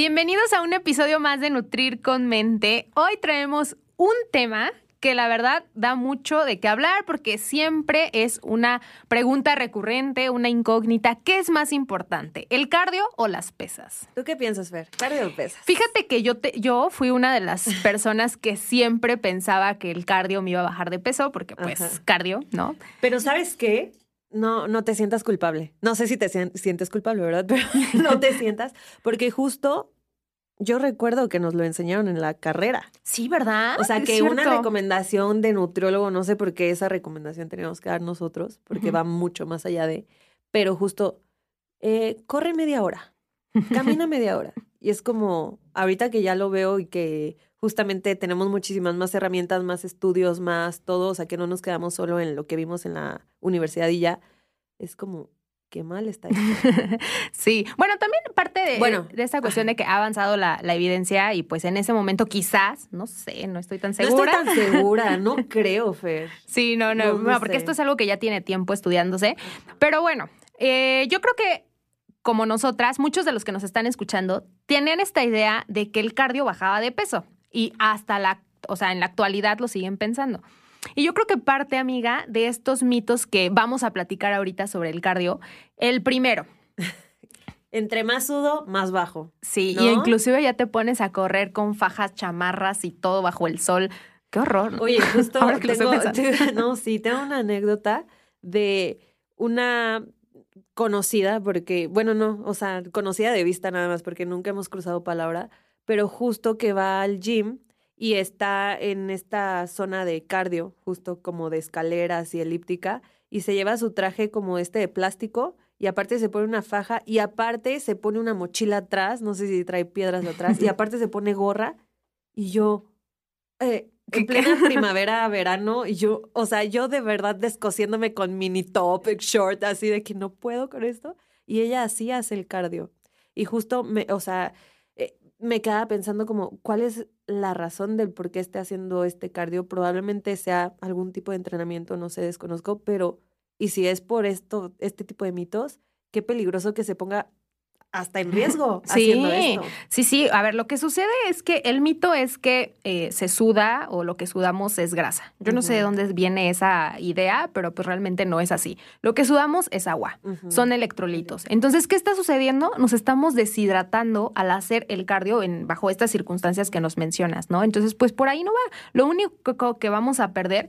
Bienvenidos a un episodio más de Nutrir con Mente. Hoy traemos un tema que la verdad da mucho de qué hablar porque siempre es una pregunta recurrente, una incógnita. ¿Qué es más importante, el cardio o las pesas? ¿Tú qué piensas, Fer? ¿Cardio o pesas? Fíjate que yo, te, yo fui una de las personas que siempre pensaba que el cardio me iba a bajar de peso porque pues Ajá. cardio, ¿no? Pero ¿sabes qué? No, no te sientas culpable. No sé si te sien- sientes culpable, ¿verdad? Pero no te sientas, porque justo yo recuerdo que nos lo enseñaron en la carrera. Sí, ¿verdad? O sea, Es que una recomendación de nutriólogo, no sé por qué esa recomendación teníamos que dar nosotros, porque va mucho más allá de, pero justo, eh, corre media hora, camina media hora. Y es como, ahorita que ya lo veo y que justamente tenemos muchísimas más herramientas, más estudios, más todo, o sea, que no nos quedamos solo en lo que vimos en la universidad y ya, es como, qué mal está esto. Sí, bueno, también parte de, Bueno, de esta cuestión de que ha avanzado la, la evidencia y pues en ese momento quizás, no sé, no estoy tan No estoy segura. tan segura, no creo, Fer. Sí, no, no, No, no, no porque sé. esto es algo que ya tiene tiempo estudiándose. Pero bueno, eh, yo creo que como nosotras, muchos de los que nos están escuchando tienen esta idea de que el cardio bajaba de peso y hasta la, o sea, en la actualidad lo siguen pensando. Y yo creo que parte, amiga, de estos mitos que vamos a platicar ahorita sobre el cardio, el primero, Entre más sudo, más bajo. sí, ¿No? y inclusive ya te pones a correr con fajas, chamarras y todo bajo el sol. Qué horror. Oye, justo Ahora que tengo, no, sí, tengo una anécdota de una conocida, porque, bueno, no, o sea, conocida de vista nada más, porque nunca hemos cruzado palabra, pero justo que va al gym y está en esta zona de cardio, justo como de escaleras y elíptica, y se lleva su traje como este de plástico, y aparte se pone una faja, y aparte se pone una mochila atrás, no sé si trae piedras atrás, y aparte se pone gorra, y yo, eh, ¿Qué- en plena primavera, verano, y yo, o sea, yo de verdad descosiéndome con mini top, short, así de que no puedo con esto. Y ella así hace el cardio. Y justo, me, o sea, eh, me quedaba pensando como, ¿cuál es la razón del por qué esté haciendo este cardio? Probablemente sea algún tipo de entrenamiento, no sé, desconozco, pero, y si es por esto, este tipo de mitos, qué peligroso que se ponga hasta en riesgo Sí. haciendo esto. Sí, sí, a ver, lo que sucede es que el mito es que eh, se suda o lo que sudamos es grasa. Yo no sé de dónde viene esa idea, pero pues realmente no es así. Lo que sudamos es agua, son electrolitos. Entonces, ¿qué está sucediendo? Nos estamos deshidratando al hacer el cardio en, bajo estas circunstancias que nos mencionas, ¿no? Entonces, pues por ahí no va. Lo único que vamos a perder,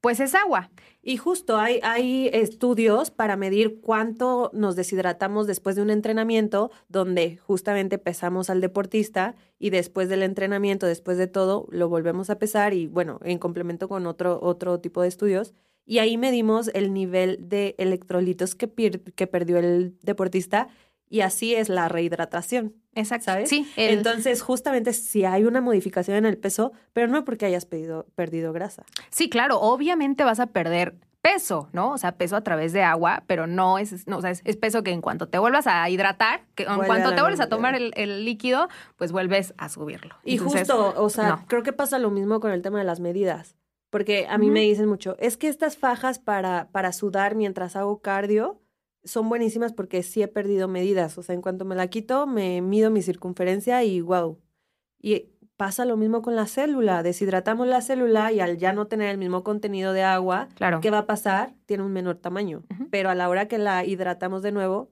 pues es agua. Y justo hay, hay estudios para medir cuánto nos deshidratamos después de un entrenamiento, donde justamente pesamos al deportista y después del entrenamiento, después de todo, lo volvemos a pesar y bueno, en complemento con otro, otro tipo de estudios. Y ahí medimos el nivel de electrolitos que, que perdió el deportista y así es la rehidratación. Exacto. ¿Sabes? Sí, el- Entonces, justamente si hay una modificación en el peso, pero no porque hayas pedido- perdido grasa. Sí, claro, obviamente vas a perder peso, ¿no? O sea, peso a través de agua, pero no es, no, o sea, es, es peso que en cuanto te vuelvas a hidratar, que en Vuelve cuanto te vuelves a tomar el, el líquido, pues vuelves a subirlo. Y Entonces, justo, o sea, no. creo que pasa lo mismo con el tema de las medidas. Porque a mí me dicen mucho, es que estas fajas para, para sudar mientras hago cardio son buenísimas porque sí he perdido medidas. O sea, en cuanto me la quito, me mido mi circunferencia y wow. Y pasa lo mismo con la célula. Deshidratamos la célula y al ya no tener el mismo contenido de agua, Claro. ¿qué va a pasar? Tiene un menor tamaño. Pero a la hora que la hidratamos de nuevo,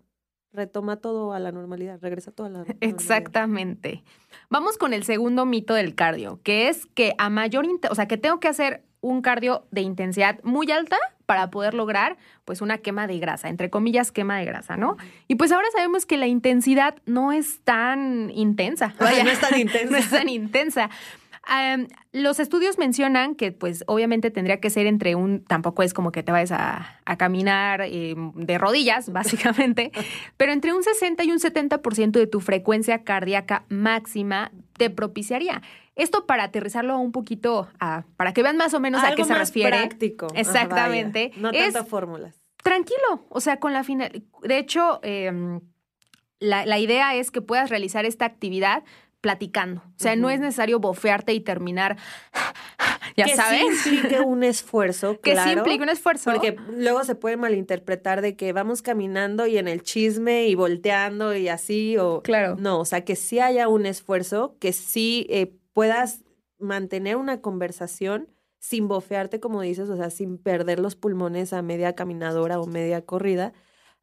retoma todo a la normalidad, regresa todo a la normalidad. Exactamente. Vamos con el segundo mito del cardio, que es que a mayor, o sea, que tengo que hacer un cardio de intensidad muy alta para poder lograr pues una quema de grasa, entre comillas quema de grasa, ¿no? Y pues ahora sabemos que la intensidad no es tan intensa. Vaya, no es tan intensa. no es tan intensa. Los estudios mencionan que, pues, obviamente tendría que ser entre un, tampoco es como que te vayas a, a caminar eh, de rodillas, básicamente, pero entre un 60 y un 70% de tu frecuencia cardíaca máxima te propiciaría. Esto para aterrizarlo un poquito, a, para que vean más o menos a qué se más refiere. práctico. Ajá, Exactamente. vaya. No tantas fórmulas. tranquilo, o sea, con la final. De hecho, eh, la, la idea es que puedas realizar esta actividad platicando. O sea, no es necesario bofearte y terminar, ya que sabes, sí implique un esfuerzo, que claro. sí implica un esfuerzo. Porque luego se puede malinterpretar de que vamos caminando y en el chisme y volteando y así, o Claro. no, o sea, que sí haya un esfuerzo, que sí eh, puedas mantener una conversación sin bofearte, como dices, o sea, sin perder los pulmones a media caminadora o media corrida,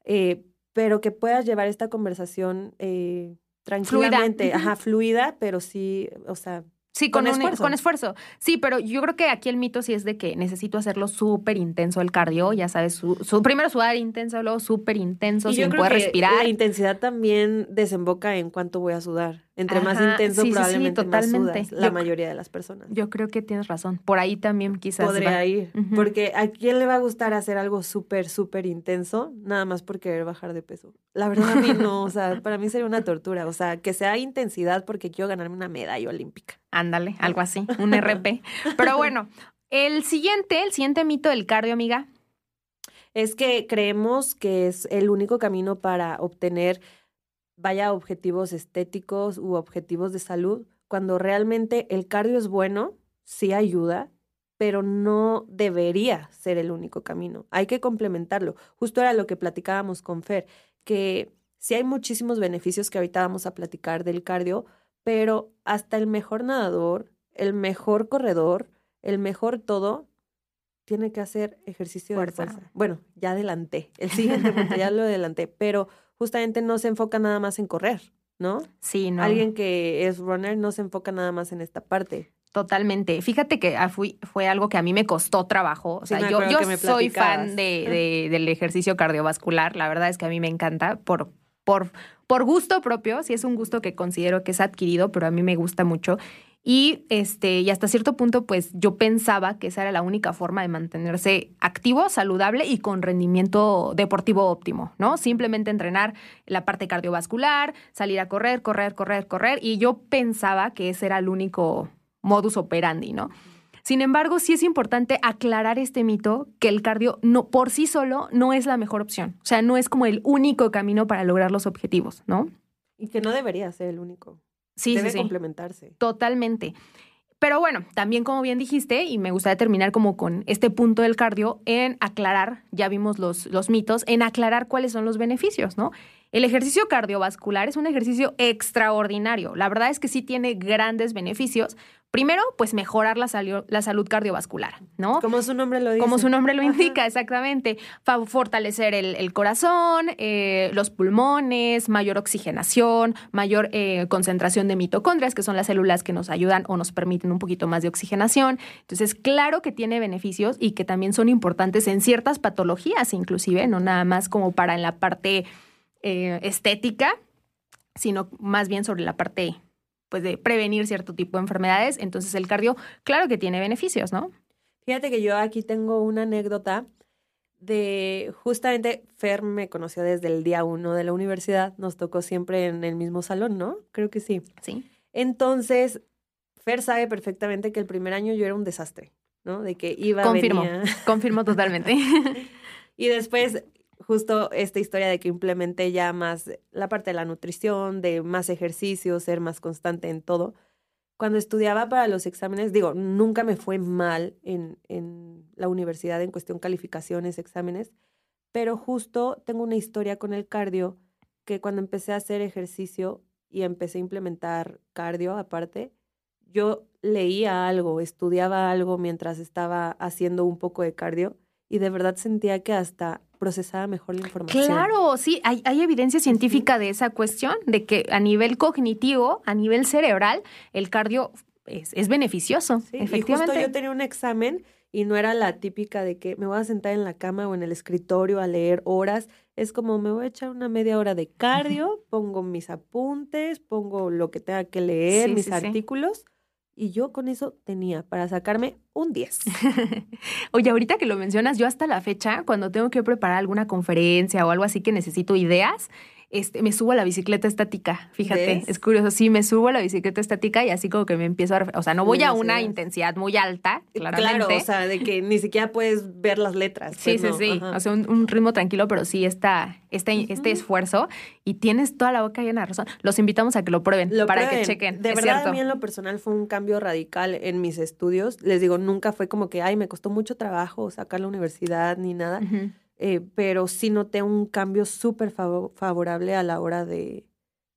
eh, pero que puedas llevar esta conversación eh, tranquilamente, ajá, fluida, pero sí, o sea, Sí, con, Con un- esfuerzo. con esfuerzo. Sí, pero yo creo que aquí el mito sí es de que necesito hacerlo súper intenso el cardio, ya sabes, su, su- primero sudar intenso, luego súper intenso, Y yo sin creo poder que respirar. La intensidad también desemboca en cuánto voy a sudar. Entre más intenso, sí, sí, sí, probablemente más sudas. La Yo- mayoría de las personas. Yo creo que tienes razón. Por ahí también quizás. Podría va. ir. Porque a quién le va a gustar hacer algo súper, súper intenso, nada más por querer bajar de peso. La verdad a mí no, o sea, para mí sería una tortura. O sea, que sea intensidad porque quiero ganarme una medalla olímpica. Ándale, algo así, un RP. Pero bueno, el siguiente, el siguiente mito del cardio, amiga. Es que creemos que es el único camino para obtener, vaya, objetivos estéticos u objetivos de salud, cuando realmente el cardio es bueno, sí ayuda, pero no debería ser el único camino. Hay que complementarlo. Justo era lo que platicábamos con Fer, que sí hay muchísimos beneficios que ahorita vamos a platicar del cardio, pero hasta el mejor nadador, el mejor corredor, el mejor todo, tiene que hacer ejercicio Fuerza. de fuerza. Bueno, ya adelanté. El siguiente punto ya lo adelanté, pero justamente no se enfoca nada más en correr, ¿no? Sí, no. Alguien que es runner no se enfoca nada más en esta parte. Totalmente. Fíjate que ah, fui- fue algo que a mí me costó trabajo. O sea, yo, soy fan de, de- del ejercicio cardiovascular. La verdad es que a mí me encanta por, por, por gusto propio. Sí es un gusto que considero que es adquirido, pero a mí me gusta mucho. Y este, y hasta cierto punto, pues yo pensaba que esa era la única forma de mantenerse activo, saludable y con rendimiento deportivo óptimo, ¿no? Simplemente entrenar la parte cardiovascular, salir a correr, correr, correr, correr. Y yo pensaba que ese era el único modus operandi, ¿no? Sin embargo, sí es importante aclarar este mito que el cardio no, por sí solo no es la mejor opción. O sea, no es como el único camino para lograr los objetivos, ¿no? Y que no debería ser el único. Sí, Debe sí, sí. complementarse. Totalmente. Pero bueno, también como bien dijiste, y me gustaría terminar como con este punto del cardio, en aclarar, ya vimos los, los mitos, en aclarar cuáles son los beneficios, ¿no? El ejercicio cardiovascular es un ejercicio extraordinario. La verdad es que sí tiene grandes beneficios. Primero, pues mejorar la, salud cardiovascular, ¿no? Como su nombre lo dice. Como su nombre lo Ajá. indica, exactamente. Fortalecer el, el corazón, eh, los pulmones, mayor oxigenación, mayor eh, concentración de mitocondrias, que son las células que nos ayudan o nos permiten un poquito más de oxigenación. Entonces, claro que tiene beneficios y que también son importantes en ciertas patologías, inclusive, no nada más como para en la parte eh, estética, sino más bien sobre la parte pues de prevenir cierto tipo de enfermedades. Entonces, el cardio, claro que tiene beneficios, ¿no? Fíjate que yo aquí tengo una anécdota de justamente Fer me conoció desde el día uno de la universidad, nos tocó siempre en el mismo salón, ¿no? Creo que sí. Sí. Entonces, Fer sabe perfectamente que el primer año yo era un desastre, ¿no? De que iba, Confirmo. venía. Confirmo totalmente. Y después, justo esta historia de que implementé ya más la parte de la nutrición, de más ejercicio, ser más constante en todo. Cuando estudiaba para los exámenes, digo, nunca me fue mal en, en la universidad en cuestión calificaciones, exámenes, pero justo tengo una historia con el cardio que cuando empecé a hacer ejercicio y empecé a implementar cardio aparte, yo leía algo, estudiaba algo mientras estaba haciendo un poco de cardio y de verdad sentía que hasta procesaba mejor la información. Claro, sí, hay, hay evidencia científica de esa cuestión, de que a nivel cognitivo, a nivel cerebral, el cardio es, es beneficioso, Sí, y efectivamente. justo yo tenía un examen y no era la típica de que me voy a sentar en la cama o en el escritorio a leer horas. Es como me voy a echar una media hora de cardio, pongo mis apuntes, pongo lo que tenga que leer, Sí, mis sí, sí. Y yo con eso tenía para sacarme un 10. Oye, ahorita que lo mencionas, yo hasta la fecha, cuando tengo que preparar alguna conferencia o algo así que necesito ideas, este, me subo a la bicicleta estática, fíjate, ¿Ves? es curioso, sí, me subo a la bicicleta estática y así como que me empiezo a, o sea, no voy Sí, a una intensidad muy alta, claramente. Claro, o sea, de que ni siquiera puedes ver las letras. Sí, pues sí, no, sí. ajá. O sea, un, un ritmo tranquilo, pero sí está este, este esfuerzo y tienes toda la boca llena de razón. Los invitamos a que lo prueben Lo para que chequen. De es verdad, cierto. a mí en lo personal fue un cambio radical en mis estudios. Les digo, nunca fue como que, ay, me costó mucho trabajo sacar la universidad ni nada. Ujú. Eh, pero sí noté un cambio súper favo- favorable a la hora de,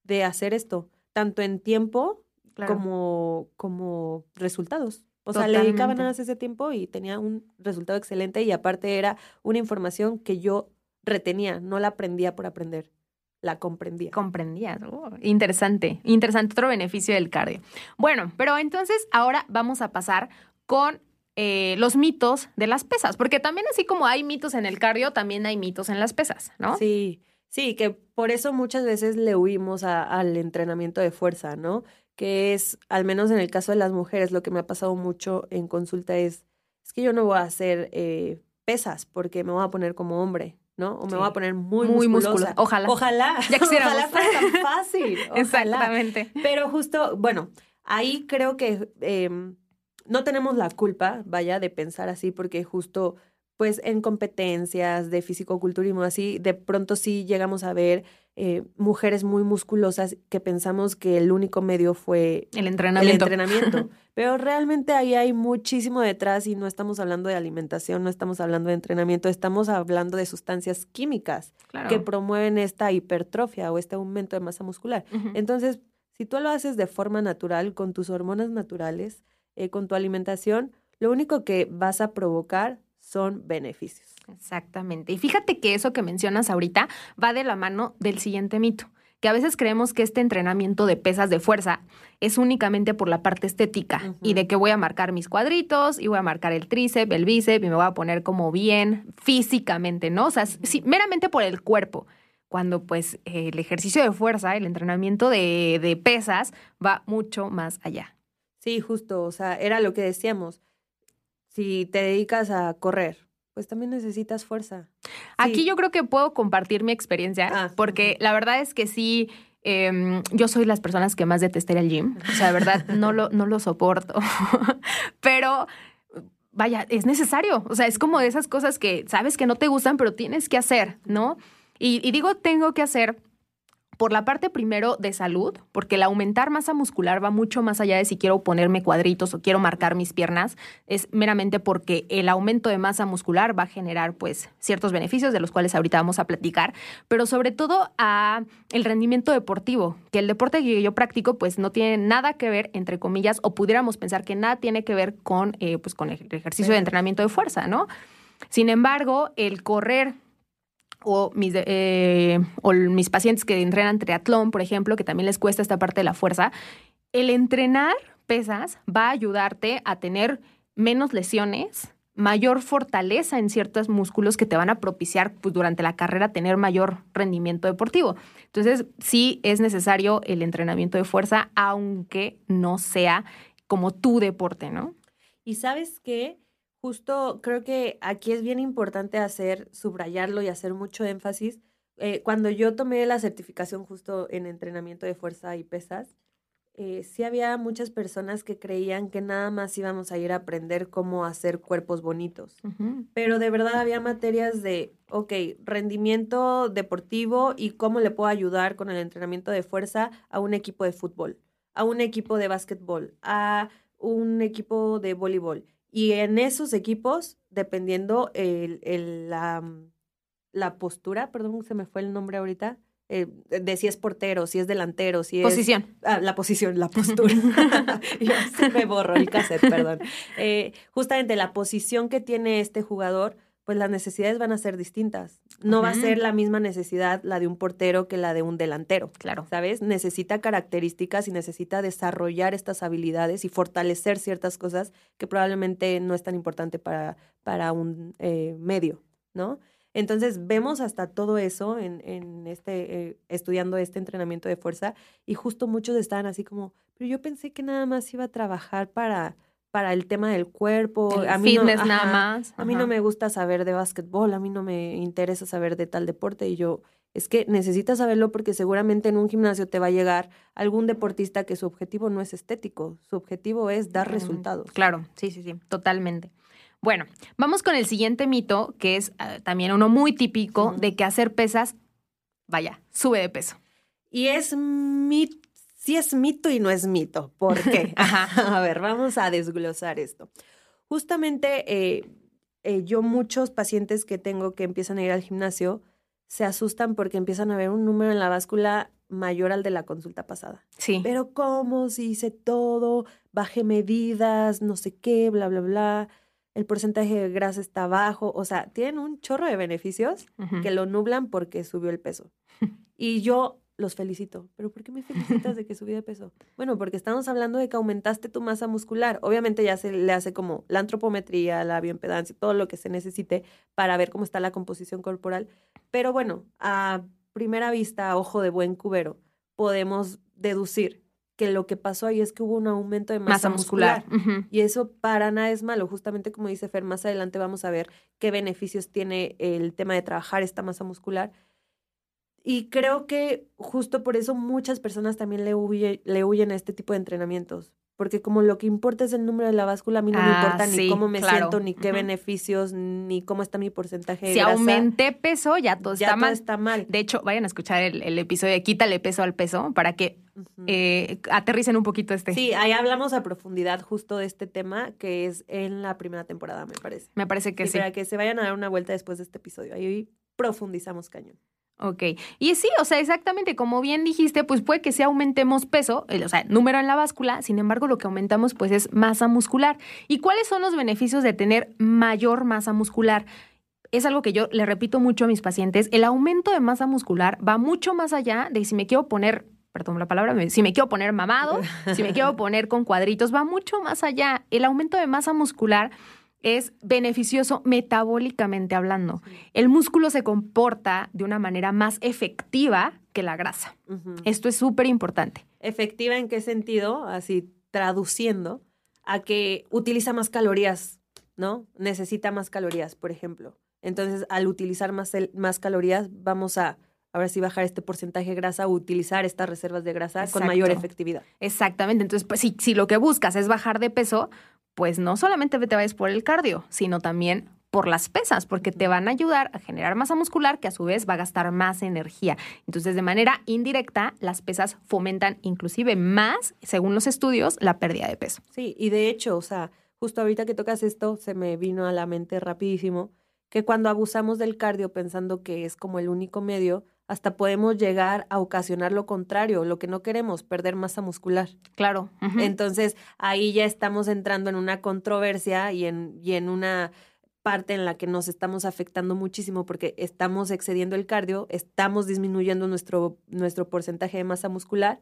de hacer esto, tanto en tiempo Claro. como, como resultados. O sea, le dedicaba Totalmente. nada más ese tiempo y tenía un resultado excelente y aparte era una información que yo retenía, no la aprendía por aprender, la comprendía. Comprendías. Oh, interesante, interesante. Otro beneficio del cardio. Bueno, pero entonces ahora vamos a pasar con eh, los mitos de las pesas, porque también así como hay mitos en el cardio, también hay mitos en las pesas, ¿no? Sí, sí, que por eso muchas veces le huimos a- al entrenamiento de fuerza, ¿no? Que es, al menos en el caso de las mujeres, lo que me ha pasado mucho en consulta es, es que yo no voy a hacer eh, pesas porque me voy a poner como hombre, ¿no? O me Sí. voy a poner muy, Muy musculosa. musculosa. Ojalá. Ojalá. Ya quisiéramos. Ojalá fuera tan fácil. ojalá. Exactamente. Pero justo, bueno, ahí creo que em, no tenemos la culpa, vaya, de pensar así, porque justo, pues en competencias de fisicoculturismo, así, de pronto sí llegamos a ver eh, mujeres muy musculosas que pensamos que el único medio fue El el entrenamiento. entrenamiento. Pero realmente ahí hay muchísimo detrás y no estamos hablando de alimentación, no estamos hablando de entrenamiento, estamos hablando de sustancias químicas Claro. que promueven esta hipertrofia o este aumento de masa muscular. Entonces, si tú lo haces de forma natural, con tus hormonas naturales, eh, con tu alimentación, lo único que vas a provocar son beneficios. Exactamente. Y fíjate que eso que mencionas ahorita va de la mano del siguiente mito, que a veces creemos que este entrenamiento de pesas de fuerza es únicamente por la parte estética y de que voy a marcar mis cuadritos y voy a marcar el tríceps, el bíceps y me voy a poner como bien físicamente, ¿no? O sea, sí, meramente por el cuerpo. Cuando pues el ejercicio de fuerza, el entrenamiento de, de pesas va mucho más allá. Sí, justo, o sea, era lo que decíamos. Si te dedicas a correr, pues también necesitas fuerza. Aquí Sí. yo creo que puedo compartir mi experiencia, Ah, porque la verdad es que sí, em, yo soy las personas que más detesté al gym. O sea, de verdad, no lo, no lo soporto. pero, vaya, es necesario. O sea, es como de esas cosas que sabes que no te gustan, pero tienes que hacer, ¿no? Y, y digo tengo que hacer por la parte primero de salud, porque el aumentar masa muscular va mucho más allá de si quiero ponerme cuadritos o quiero marcar mis piernas, es meramente porque el aumento de masa muscular va a generar pues ciertos beneficios de los cuales ahorita vamos a platicar, pero sobre todo a el rendimiento deportivo, que el deporte que yo practico pues no tiene nada que ver entre comillas o pudiéramos pensar que nada tiene que ver con eh, pues con el ejercicio de entrenamiento de fuerza, ¿no? Sin embargo, el correr o mis, eh, o mis pacientes que entrenan triatlón, por ejemplo, que también les cuesta esta parte de la fuerza, el entrenar pesas va a ayudarte a tener menos lesiones, mayor fortaleza en ciertos músculos que te van a propiciar pues, durante la carrera tener mayor rendimiento deportivo. Entonces, sí es necesario el entrenamiento de fuerza, aunque no sea como tu deporte, ¿no? Y sabes qué, justo creo que aquí es bien importante hacer, subrayarlo y hacer mucho énfasis. Eh, cuando yo tomé la certificación justo en entrenamiento de fuerza y pesas, eh, sí había muchas personas que creían que nada más íbamos a ir a aprender cómo hacer cuerpos bonitos. Pero de verdad había materias de, ok, rendimiento deportivo y cómo le puedo ayudar con el entrenamiento de fuerza a un equipo de fútbol, a un equipo de básquetbol, a un equipo de voleibol. Y en esos equipos, dependiendo el, el- la, mm, la postura, perdón, se me fue el nombre ahorita, eh, de si es portero, si es delantero, si es... Posición. Ah, la posición, la postura. Yo sí me borro el cassette, perdón. Eh, justamente la posición que tiene este jugador, pues las necesidades van a ser distintas. No va a ser la misma necesidad la de un portero que la de un delantero. Claro. ¿Sabes? Necesita características y necesita desarrollar estas habilidades y fortalecer ciertas cosas que probablemente no es tan importante para, para un eh, medio, ¿no? Entonces vemos hasta todo eso en, en este, eh, estudiando este entrenamiento de fuerza y justo muchos estaban así como, pero yo pensé que nada más iba a trabajar para, para el tema del cuerpo. El a mí no- nada ajá, más. A mí no me gusta saber de básquetbol, a mí no me interesa saber de tal deporte y yo, Es que necesitas saberlo porque seguramente en un gimnasio te va a llegar algún deportista que su objetivo no es estético, su objetivo es dar Mm, resultados. Claro, sí, sí, sí, totalmente. Bueno, vamos con el siguiente mito, que es eh, también uno muy típico de que hacer pesas, vaya, sube de peso. Y es mito, sí es mito y no es mito. ¿Por qué? Ajá. a ver, vamos a desglosar esto. Justamente eh, eh, yo muchos pacientes que tengo que empiezan a ir al gimnasio se asustan porque empiezan a ver un número en la báscula mayor al de la consulta pasada. Sí. Pero ¿cómo? Si hice todo, bajé medidas, no sé qué, bla, bla, bla. El porcentaje de grasa está bajo. O sea, tienen un chorro de beneficios que lo nublan porque subió el peso. Y yo los felicito. ¿Pero por qué me felicitas de que subí de peso? Bueno, porque estamos hablando de que aumentaste tu masa muscular. Obviamente ya se le hace como la antropometría, la bioimpedancia, todo lo que se necesite para ver cómo está la composición corporal. Pero bueno, a primera vista, a ojo de buen cubero, podemos deducir que lo que pasó ahí es que hubo un aumento de masa, Masa muscular. Y eso para nada es malo. Justamente como dice Fer, más adelante vamos a ver qué beneficios tiene el tema de trabajar esta masa muscular. Y creo que justo por eso muchas personas también le, huye- le huyen a este tipo de entrenamientos. Porque como lo que importa es el número de la báscula, a mí no me Ah, importa ni sí, cómo me claro. siento, ni qué beneficios, ni cómo está mi porcentaje de Si grasa. aumenté peso, ya todo ya está todo mal. está mal. De hecho, vayan a escuchar el, el episodio de Quítale peso al peso para que eh, aterricen un poquito este. Sí, ahí hablamos a profundidad justo de este tema, que es en la primera temporada, me parece. Me parece que Y sí. para que se vayan a dar una vuelta después de este episodio. Ahí profundizamos cañón. Ok. Y sí, o sea, exactamente como bien dijiste, pues puede que sí aumentemos peso, el- o sea, número en la báscula, sin embargo, lo que aumentamos pues es masa muscular. ¿Y cuáles son los beneficios de tener mayor masa muscular? Es algo que yo le repito mucho a mis pacientes, el aumento de masa muscular va mucho más allá de si me quiero poner, perdón la palabra, si me quiero poner mamado, si me quiero poner con cuadritos, va mucho más allá. El aumento de masa muscular es beneficioso metabólicamente hablando. El músculo se comporta de una manera más efectiva que la grasa. Esto es súper importante. ¿Efectiva en qué sentido? Así traduciendo a que utiliza más calorías, ¿no? Necesita más calorías, por ejemplo. Entonces, al utilizar más, el- más calorías, vamos a ahora sí bajar este porcentaje de grasa, utilizar estas reservas de grasa con mayor efectividad. Exactamente. Entonces, pues, si, si lo que buscas es bajar de peso, pues no solamente te vayas por el cardio, sino también por las pesas, porque te van a ayudar a generar masa muscular que a su vez va a gastar más energía. Entonces, de manera indirecta, las pesas fomentan inclusive más, según los estudios, la pérdida de peso. Sí, y de hecho, o sea, justo ahorita que tocas esto, se me vino a la mente rapidísimo que cuando abusamos del cardio pensando que es como el único medio, hasta podemos llegar a ocasionar lo contrario, lo que no queremos, perder masa muscular. Claro. Entonces, ahí ya estamos entrando en una controversia y en, y en una parte en la que nos estamos afectando muchísimo porque estamos excediendo el cardio, estamos disminuyendo nuestro, nuestro porcentaje de masa muscular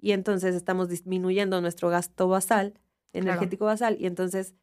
y entonces estamos disminuyendo nuestro gasto basal, energético basal, y entonces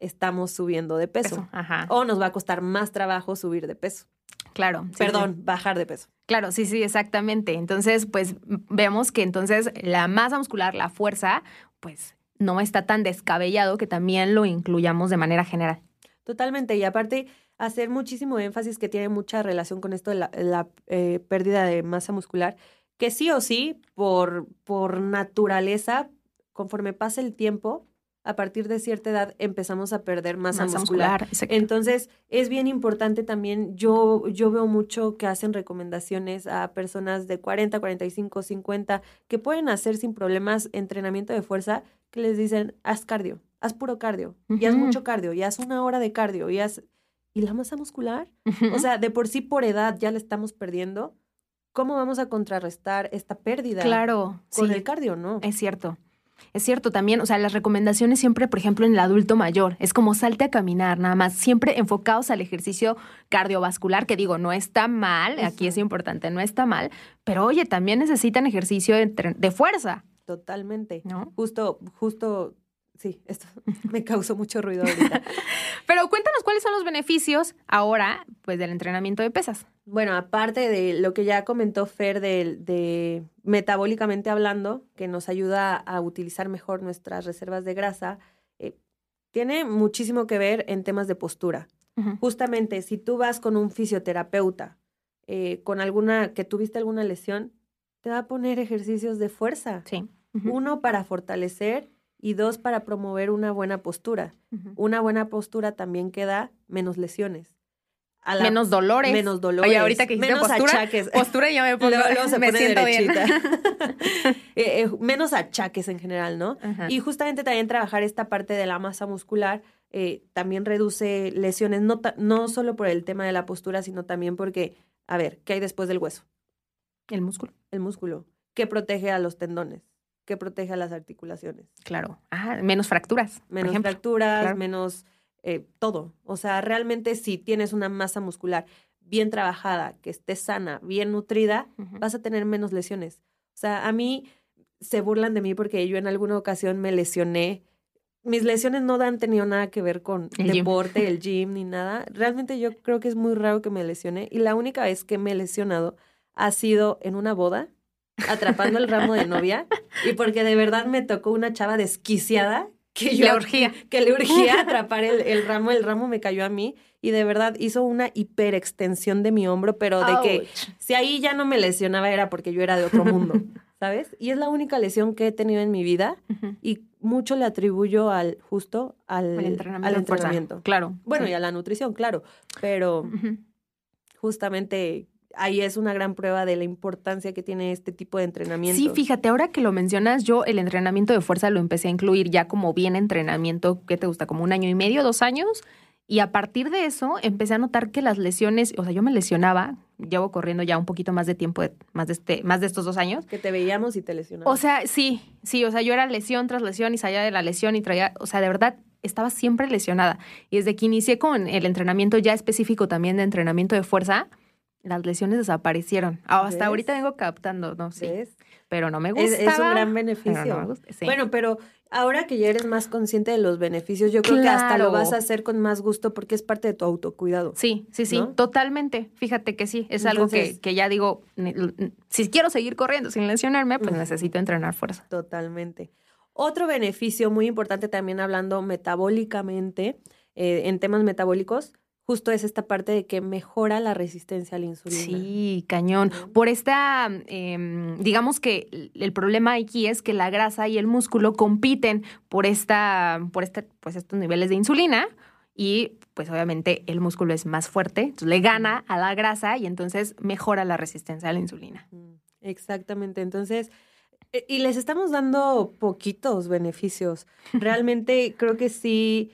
estamos subiendo de peso. Peso, Ajá. O nos va a costar más trabajo subir de peso. Claro. sí, sí. Perdón, bajar de peso. Claro, sí, sí, exactamente. Entonces, pues vemos que entonces la masa muscular, la fuerza, pues no está tan descabellado que también lo incluyamos de manera general. Totalmente. Y aparte, hacer muchísimo énfasis que tiene mucha relación con esto de la, la, eh, pérdida de masa muscular, que sí o sí, por, por naturaleza, conforme pasa el tiempo, a partir de cierta edad empezamos a perder masa, muscular. exacto. Entonces, es bien importante también, yo, yo veo mucho que hacen recomendaciones a personas de 40, 45, 50, que pueden hacer sin problemas entrenamiento de fuerza, que les dicen, haz cardio, haz puro cardio, y haz mucho cardio, y haz una hora de cardio, y haz... ¿Y la masa muscular? Ujú. O sea, de por sí por edad ya la estamos perdiendo. ¿Cómo vamos a contrarrestar esta pérdida claro, con sí, el cardio, no? es cierto. Es cierto también, o sea, las recomendaciones siempre, por ejemplo, en el adulto mayor, es como salte a caminar, nada más, siempre enfocados al ejercicio cardiovascular, que digo, no está mal, aquí es importante, no está mal, pero oye, también necesitan ejercicio de, de fuerza, Totalmente. ¿no? Justo, justo, sí, esto me causó mucho ruido ahorita. Pero cuéntanos cuáles son los beneficios ahora, pues, del entrenamiento de pesas. Bueno, aparte de lo que ya comentó Fer de, de metabólicamente hablando, que nos ayuda a utilizar mejor nuestras reservas de grasa, eh, tiene muchísimo que ver en temas de postura. Justamente, si tú vas con un fisioterapeuta eh, con alguna, que tuviste alguna lesión, te va a poner ejercicios de fuerza. Sí. Uno, para fortalecer y dos, para promover una buena postura. Una buena postura también que da menos lesiones. La- Menos dolores. Menos dolores. Oye, ahorita que menos postura, achaques. Postura y ya me pongo, Luego- se me pone siento bien. derechita. Eh, eh, menos achaques en general, ¿no? Y justamente también trabajar esta parte de la masa muscular eh, también reduce lesiones, no, no solo por el tema de la postura, sino también porque, a ver, ¿qué hay después del hueso? El músculo, El músculo. ¿Qué protege a los tendones? ¿Qué protege a las articulaciones? claro. Ah, menos fracturas, por Menos ejemplo. fracturas, claro. menos eh, todo. O sea, realmente si tienes una masa muscular bien trabajada, que esté sana, bien nutrida, vas a tener menos lesiones. O sea, a mí se burlan de mí porque yo en alguna ocasión me lesioné. Mis lesiones no han tenido nada que ver con El gym. deporte, el gym, ni nada. Realmente yo creo que es muy raro que me lesione. Y la única vez que me he lesionado ha sido en una boda, atrapando el ramo de novia. Y porque de verdad me tocó una chava desquiciada que yo Le urgía. que le urgía atrapar el, el ramo, el ramo me cayó a mí y de verdad hizo una hiperextensión de mi hombro, pero de que si ahí ya no me lesionaba era porque yo era de otro mundo, ¿sabes? Y es la única lesión que he tenido en mi vida y mucho le atribuyo al justo al, entrenamiento. al. Claro. Bueno, sí. y a la nutrición, claro, pero justamente ahí es una gran prueba de la importancia que tiene este tipo de entrenamiento. Sí, fíjate, ahora que lo mencionas, yo el entrenamiento de fuerza lo empecé a incluir ya como bien entrenamiento, ¿qué te gusta? Como un año y medio, dos años. Y a partir de eso empecé a notar que las lesiones, o sea, yo me lesionaba, llevo corriendo ya un poquito más de tiempo, de- más de, este, más de estos dos años. Que te veíamos y te lesionabas. O sea, sí, sí, o sea, yo era lesión tras lesión y salía de la lesión y traía, o sea, de verdad estaba siempre lesionada. Y desde que inicié con el entrenamiento ya específico también de entrenamiento de fuerza, las lesiones desaparecieron. Ah, hasta ¿Ves? ahorita vengo captando, no, sí, ¿Ves? pero no me gusta. es un gran beneficio. Bueno, Bueno, pero ahora que ya eres más consciente de los beneficios, yo creo que hasta lo vas a hacer con más gusto porque es parte de tu autocuidado. sí, sí, sí, ¿no? totalmente. Fíjate que sí, es algo que, Entonces- que ya digo, si quiero seguir corriendo sin lesionarme, pues necesito entrenar fuerza. Totalmente. Otro beneficio muy importante también hablando metabólicamente, eh, en temas metabólicos, justo es esta parte de que mejora la resistencia a la insulina. Sí, cañón. Por esta, em, digamos que el- problema aquí es que la grasa y el músculo compiten por esta, por este, pues estos niveles de insulina y pues obviamente el músculo es más fuerte, entonces le gana a la grasa y entonces mejora la resistencia a la insulina. Mm, Exactamente. Entonces, eh, y les estamos dando poquitos beneficios. Realmente creo que sí,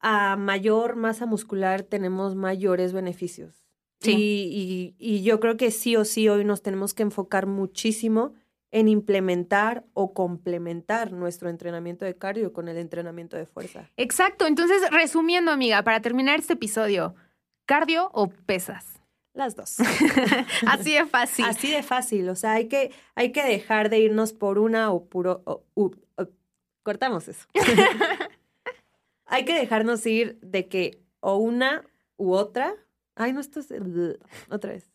a mayor masa muscular tenemos mayores beneficios. Sí. Y, y- y yo creo que sí o sí hoy nos tenemos que enfocar muchísimo en implementar o complementar nuestro entrenamiento de cardio con el entrenamiento de fuerza. Exacto, entonces resumiendo amiga, para terminar este episodio, ¿cardio o pesas? Las dos. Así de fácil. Así de fácil. O sea, hay que, hay que dejar de irnos por una o puro. o- u- o- cortamos eso. hay que dejarnos ir de que o una u otra. Ay, no, esto es. Otra vez.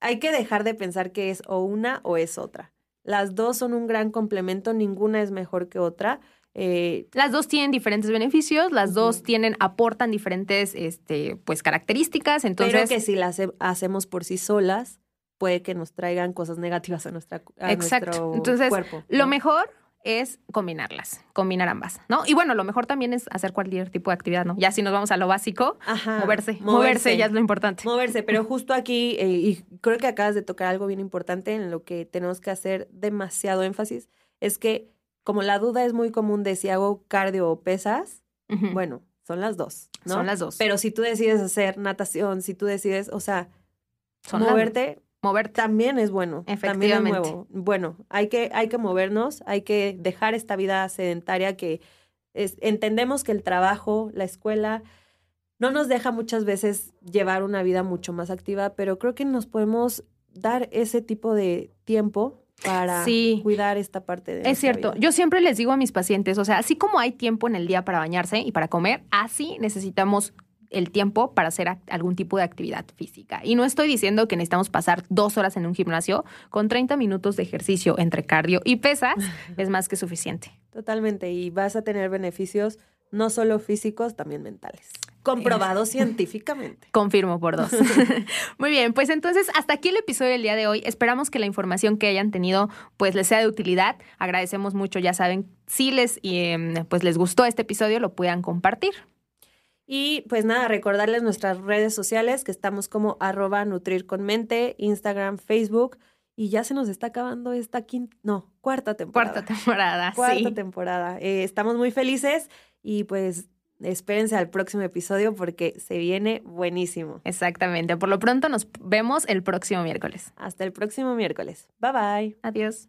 Hay que dejar de pensar que es o una o es otra. Las dos son un gran complemento, ninguna es mejor que otra. Eh, Las dos tienen diferentes beneficios, las dos tienen, aportan diferentes este, pues, características. Entonces, pero que si las hace- hacemos por sí solas, puede que nos traigan cosas negativas a, nuestra, a Exacto. nuestro Entonces, cuerpo. lo ¿no? mejor es combinarlas, combinar ambas, ¿no? Y bueno, lo mejor también es hacer cualquier tipo de actividad, ¿no? Ya si nos vamos a lo básico, Ajá, moverse, moverse, ya es lo importante. Moverse, pero justo aquí, eh, y creo que acabas de tocar algo bien importante en lo que tenemos que hacer demasiado énfasis, es que como la duda es muy común de si hago cardio o pesas, bueno, son las dos, ¿no? Son las dos. Pero si tú decides hacer natación, si tú decides, o sea, Son las- moverte también es bueno. También es Efectivamente. nuevo. Bueno, hay que, hay que movernos, hay que dejar esta vida sedentaria que es- entendemos que el trabajo, la escuela, no nos deja muchas veces llevar una vida mucho más activa, pero creo que nos podemos dar ese tipo de tiempo para Sí. cuidar esta parte de Es cierto, vida. yo siempre les digo a mis pacientes, o sea, así como hay tiempo en el día para bañarse y para comer, así necesitamos el tiempo para hacer algún tipo de actividad física. Y no estoy diciendo que necesitamos pasar dos horas en un gimnasio con 30 minutos de ejercicio entre cardio y pesas, es más que suficiente. Totalmente, y vas a tener beneficios no solo físicos, también mentales. Comprobado científicamente. Confirmo por dos. Muy bien, pues entonces hasta aquí el episodio del día de hoy. Esperamos que la información que hayan tenido pues les sea de utilidad. Agradecemos mucho, ya saben, si les em, pues les gustó este episodio lo puedan compartir. Y pues nada, recordarles nuestras redes sociales que estamos como arroba nutrir con mente, Instagram, Facebook. Y ya se nos está acabando esta quinta, no, cuarta temporada. Cuarta temporada, Cuarta sí. temporada. Eh, estamos muy felices y pues espérense al próximo episodio porque se viene buenísimo. Exactamente. Por lo pronto nos vemos el próximo miércoles. Hasta el próximo miércoles. Bye bye. Adiós.